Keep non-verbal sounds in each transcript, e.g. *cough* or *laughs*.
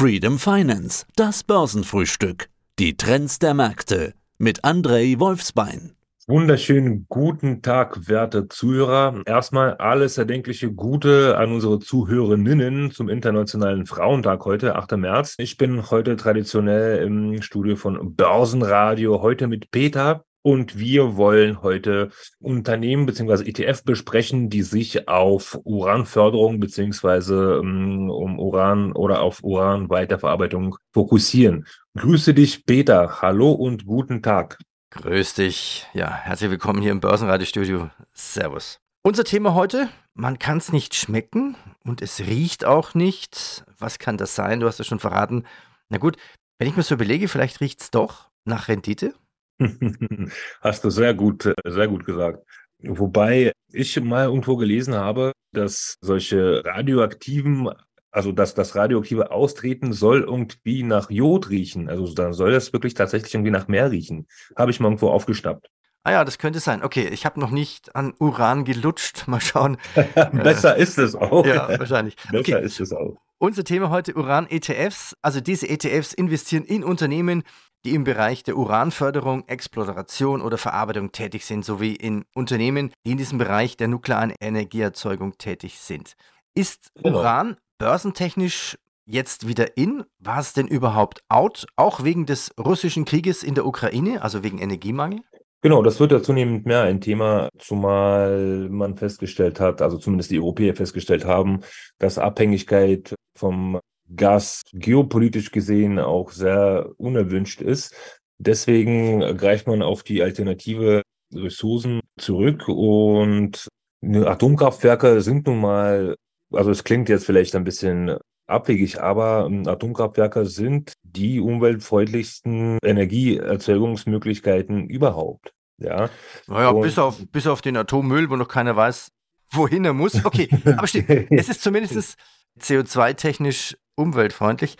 Freedom Finance, das Börsenfrühstück. Die Trends der Märkte mit Andrei Wolfsbein. Wunderschönen guten Tag, werte Zuhörer. Erstmal alles erdenkliche Gute an unsere Zuhörerinnen zum Internationalen Frauentag heute, 8. März. Ich bin heute traditionell im Studio von Börsenradio, heute mit Peter. Und wir wollen heute Unternehmen beziehungsweise ETF besprechen, die sich auf Uranförderung beziehungsweise ähm, um Uran oder auf Uranweiterverarbeitung fokussieren. Grüße dich, Peter. Hallo und guten Tag. Grüß dich. Ja, herzlich willkommen hier im Börsenradiostudio. Servus. Unser Thema heute, man kann es nicht schmecken und es riecht auch nicht. Was kann das sein? Du hast es schon verraten. Na gut, wenn ich mir so überlege, vielleicht riecht es doch nach Rendite. *laughs* Hast du sehr gut, sehr gut gesagt. Wobei ich mal irgendwo gelesen habe, dass solche radioaktiven, also dass das radioaktive Austreten soll irgendwie nach Jod riechen. Also dann soll das wirklich tatsächlich irgendwie nach Meer riechen. Habe ich mal irgendwo aufgeschnappt. Ah ja, das könnte sein. Okay, ich habe noch nicht an Uran gelutscht. *laughs* Mal schauen. *laughs* Besser ist es auch. Ja, wahrscheinlich. Besser okay. ist es auch. Unser Thema heute Uran-ETFs. Also diese ETFs investieren in Unternehmen, die im Bereich der Uranförderung, Exploration oder Verarbeitung tätig sind, sowie in Unternehmen, die in diesem Bereich der nuklearen Energieerzeugung tätig sind. Ist genau. Uran börsentechnisch jetzt wieder in? War es denn überhaupt out? Auch wegen des russischen Krieges in der Ukraine, also wegen Energiemangel? Genau, das wird ja zunehmend mehr ein Thema, zumal man festgestellt hat, also zumindest die Europäer festgestellt haben, dass Abhängigkeit vom Gas geopolitisch gesehen auch sehr unerwünscht ist. Deswegen greift man auf die alternative Ressourcen zurück und Atomkraftwerke sind nun mal, also es klingt jetzt vielleicht ein bisschen abwegig, aber Atomkraftwerke sind die umweltfreundlichsten Energieerzeugungsmöglichkeiten überhaupt. Ja. Naja, bis auf, bis auf den Atommüll, wo noch keiner weiß, wohin er muss. Okay, *laughs* aber stimmt, es ist zumindest CO2-technisch umweltfreundlich.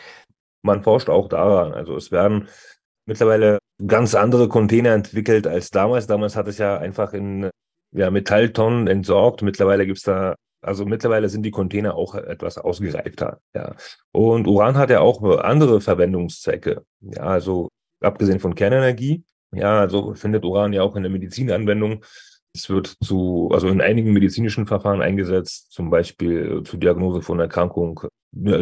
Man forscht auch daran. Also es werden mittlerweile ganz andere Container entwickelt als damals. Damals hat es ja einfach in ja, Metalltonnen entsorgt. Mittlerweile gibt es da, also mittlerweile sind die Container auch etwas ausgereifter. Ja. Und Uran hat ja auch andere Verwendungszwecke. Ja, also abgesehen von Kernenergie. Ja, also findet Uran ja auch in der Medizinanwendung. Es wird zu, also in einigen medizinischen Verfahren eingesetzt, zum Beispiel zur Diagnose von Erkrankung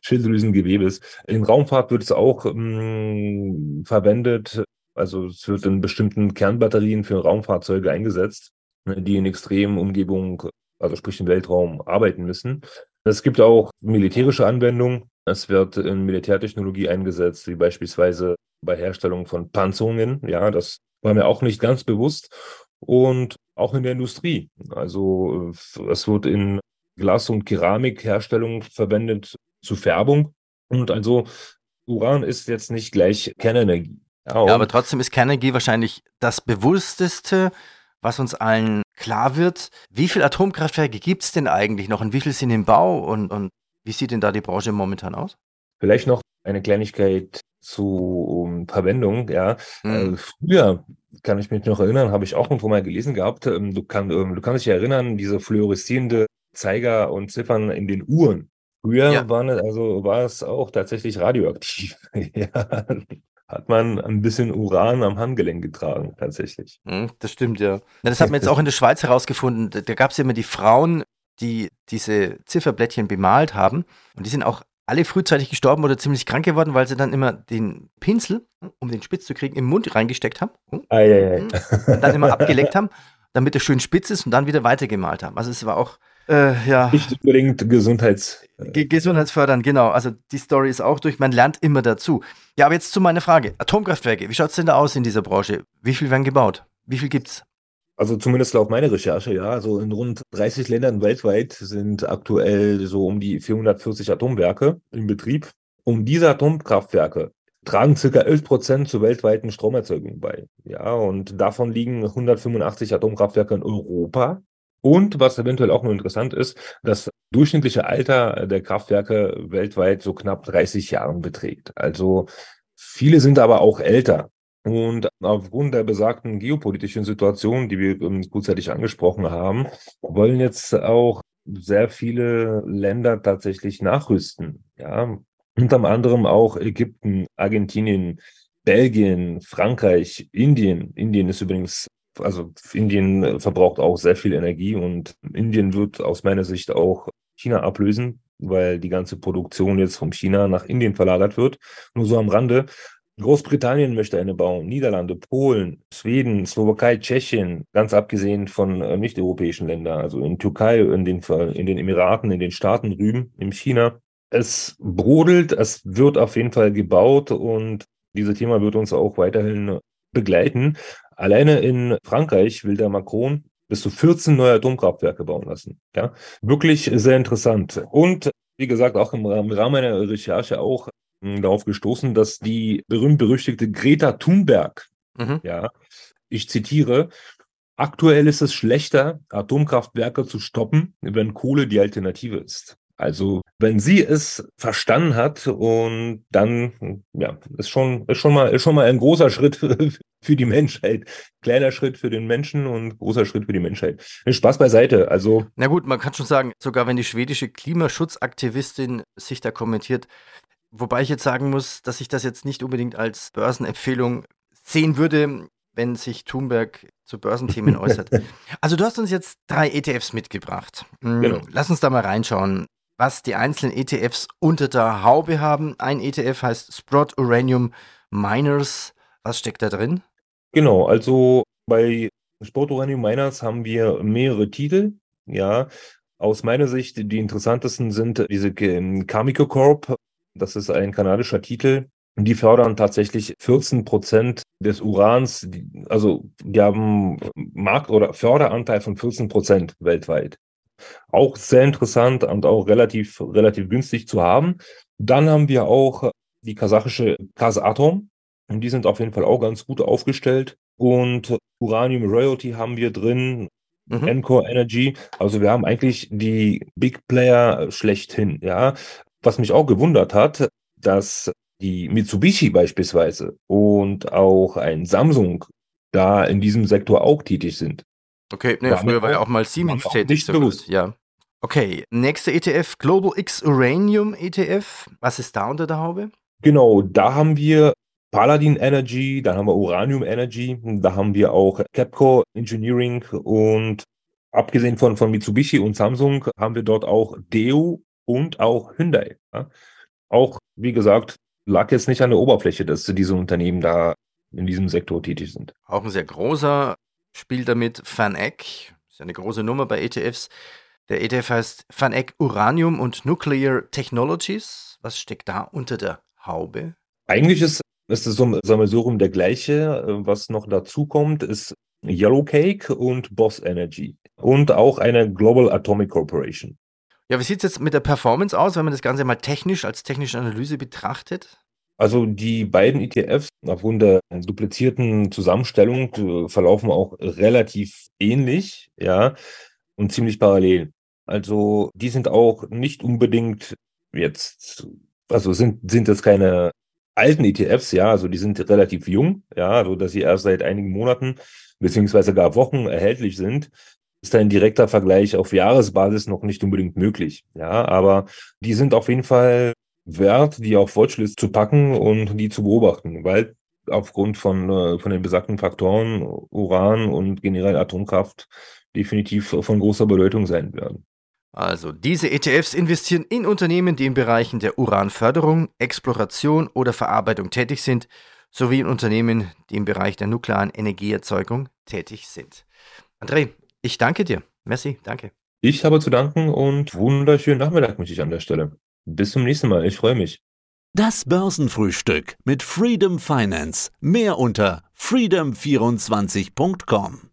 Schilddrüsengewebes. In Raumfahrt wird es auch ähm, verwendet. Also es wird in bestimmten Kernbatterien für Raumfahrzeuge eingesetzt, ne, die in extremen Umgebungen, also sprich im Weltraum, arbeiten müssen. Es gibt auch militärische Anwendungen. Es wird in Militärtechnologie eingesetzt, wie beispielsweise bei Herstellung von Panzerungen. Ja, das war mir auch nicht ganz bewusst. Und auch in der Industrie. Also es wird in Glas- und Keramikherstellung verwendet zur Färbung. Und also Uran ist jetzt nicht gleich Kernenergie. Ja, ja aber trotzdem ist Kernenergie wahrscheinlich das Bewussteste, was uns allen klar wird. Wie viele Atomkraftwerke gibt es denn eigentlich noch und wie viele sind im Bau und, und wie sieht denn da die Branche momentan aus? Vielleicht noch eine Kleinigkeit zu Verwendung. Ja, hm. äh, früher kann ich mich noch erinnern, habe ich auch irgendwo mal gelesen gehabt. Ähm, du, kann, ähm, du kannst dich erinnern, diese fluoreszierende Zeiger und Ziffern in den Uhren. Früher ja. waren es, also war es auch tatsächlich radioaktiv. *laughs* ja, hat man ein bisschen Uran am Handgelenk getragen, tatsächlich. Hm, das stimmt, ja. Das hat man jetzt *laughs* auch in der Schweiz herausgefunden. Da gab es ja immer die Frauen, die diese Zifferblättchen bemalt haben. Und die sind auch alle frühzeitig gestorben oder ziemlich krank geworden, weil sie dann immer den Pinsel, um den spitz zu kriegen, im Mund reingesteckt haben. Ei, ei, ei. Und dann immer *laughs* abgeleckt haben, damit er schön spitz ist und dann wieder weitergemalt haben. Also es war auch äh, ja. Nicht unbedingt Gesundheits. Ge Gesundheitsfördern, genau. Also die Story ist auch durch, man lernt immer dazu. Ja, aber jetzt zu meiner Frage. Atomkraftwerke, wie schaut es denn da aus in dieser Branche? Wie viel werden gebaut? Wie viel gibt es? Also zumindest laut meiner Recherche, ja. Also in rund 30 Ländern weltweit sind aktuell so um die 440 Atomwerke in Betrieb. Und diese Atomkraftwerke tragen circa 11 Prozent zur weltweiten Stromerzeugung bei. Ja, und davon liegen 185 Atomkraftwerke in Europa und was eventuell auch noch interessant ist, das durchschnittliche Alter der Kraftwerke weltweit so knapp 30 Jahren beträgt. Also viele sind aber auch älter. Und aufgrund der besagten geopolitischen Situation, die wir ähm, kurzzeitig angesprochen haben, wollen jetzt auch sehr viele Länder tatsächlich nachrüsten. Ja, unter anderem auch Ägypten, Argentinien, Belgien, Frankreich, Indien. Indien ist übrigens, also Indien verbraucht auch sehr viel Energie und Indien wird aus meiner Sicht auch China ablösen, weil die ganze Produktion jetzt vom China nach Indien verlagert wird. Nur so am Rande. Großbritannien möchte eine bauen, Niederlande, Polen, Schweden, Slowakei, Tschechien, ganz abgesehen von äh, nicht-europäischen Ländern, also in Türkei, in den, in den Emiraten, in den Staaten drüben, in China. Es brodelt, es wird auf jeden Fall gebaut und dieses Thema wird uns auch weiterhin begleiten. Alleine in Frankreich will der Macron bis zu 14 neue Atomkraftwerke bauen lassen. Ja, wirklich sehr interessant. Und wie gesagt, auch im Rahmen meiner Recherche auch hm, darauf gestoßen, dass die berühmt-berüchtigte Greta Thunberg, mhm. ja, ich zitiere, aktuell ist es schlechter, Atomkraftwerke zu stoppen, wenn Kohle die Alternative ist. Also wenn sie es verstanden hat und dann, ja, ist schon, ist schon mal, ist schon mal ein großer Schritt *laughs* für die *laughs* Menschheit. Kleiner Schritt für den Menschen und großer Schritt für die Menschheit. Spaß beiseite. Also. Na gut, man kann schon sagen, sogar wenn die schwedische Klimaschutzaktivistin sich da kommentiert, wobei ich jetzt sagen muss, dass ich das jetzt nicht unbedingt als Börsenempfehlung sehen würde, wenn sich Thunberg zu Börsenthemen *laughs* äußert. Also du hast uns jetzt drei ETFs mitgebracht. Hm, genau. Lass uns da mal reinschauen was die einzelnen ETFs unter der Haube haben. Ein ETF heißt Sprott Uranium Miners. Was steckt da drin? Genau, also bei Sprott Uranium Miners haben wir mehrere Titel. Ja, aus meiner Sicht die interessantesten sind diese Kamiko Corp. Das ist ein kanadischer Titel. Die fördern tatsächlich 14 Prozent des Urans, also die haben Markt- oder Förderanteil von 14 Prozent weltweit. Auch sehr interessant und auch relativ, relativ günstig zu haben. Dann haben wir auch die kasachische Kasatom. Und die sind auf jeden Fall auch ganz gut aufgestellt. Und Uranium Royalty haben wir drin, mhm. Encore Energy. Also wir haben eigentlich die Big Player schlechthin, ja. Was mich auch gewundert hat, dass die Mitsubishi beispielsweise und auch ein Samsung da in diesem Sektor auch tätig sind. Okay, ne, früher war ja auch mal Siemens tätig. Nicht so bewusst. Gut. Ja. Okay, nächster ETF, Global X Uranium ETF. Was ist da unter der Haube? Genau, da haben wir Paladin Energy, da haben wir Uranium Energy, da haben wir auch Capco Engineering und abgesehen von, von Mitsubishi und Samsung haben wir dort auch Deo und auch Hyundai. Ja. Auch, wie gesagt, lag jetzt nicht an der Oberfläche, dass diese Unternehmen da in diesem Sektor tätig sind. Auch ein sehr großer spielt damit FANEC, ist eine große Nummer bei ETFs. Der ETF heißt FANEC Uranium und Nuclear Technologies. Was steckt da unter der Haube? Eigentlich ist, ist das Sammelsurium der gleiche. Was noch dazu kommt, ist Yellowcake und Boss Energy und auch eine Global Atomic Corporation. Ja, wie sieht es jetzt mit der Performance aus, wenn man das Ganze mal technisch als technische Analyse betrachtet? Also die beiden ETFs aufgrund der duplizierten Zusammenstellung äh, verlaufen auch relativ ähnlich, ja, und ziemlich parallel. Also die sind auch nicht unbedingt jetzt, also sind, sind das keine alten ETFs, ja, also die sind relativ jung, ja, so dass sie erst seit einigen Monaten beziehungsweise gar Wochen erhältlich sind, ist ein direkter Vergleich auf Jahresbasis noch nicht unbedingt möglich, ja, aber die sind auf jeden Fall wert, die auf Watchlist zu packen und die zu beobachten, weil aufgrund von, äh, von den besagten Faktoren Uran und generell Atomkraft definitiv von großer Bedeutung sein werden. Also diese ETFs investieren in Unternehmen, die in Bereichen der Uranförderung, Exploration oder Verarbeitung tätig sind, sowie in Unternehmen, die im Bereich der nuklearen Energieerzeugung tätig sind. André, ich danke dir. Merci, danke. Ich habe zu danken und wunderschönen Nachmittag möchte ich an der Stelle. Bis zum nächsten Mal. Ich freue mich. Das Börsenfrühstück mit Freedom Finance. Mehr unter freedom24.com.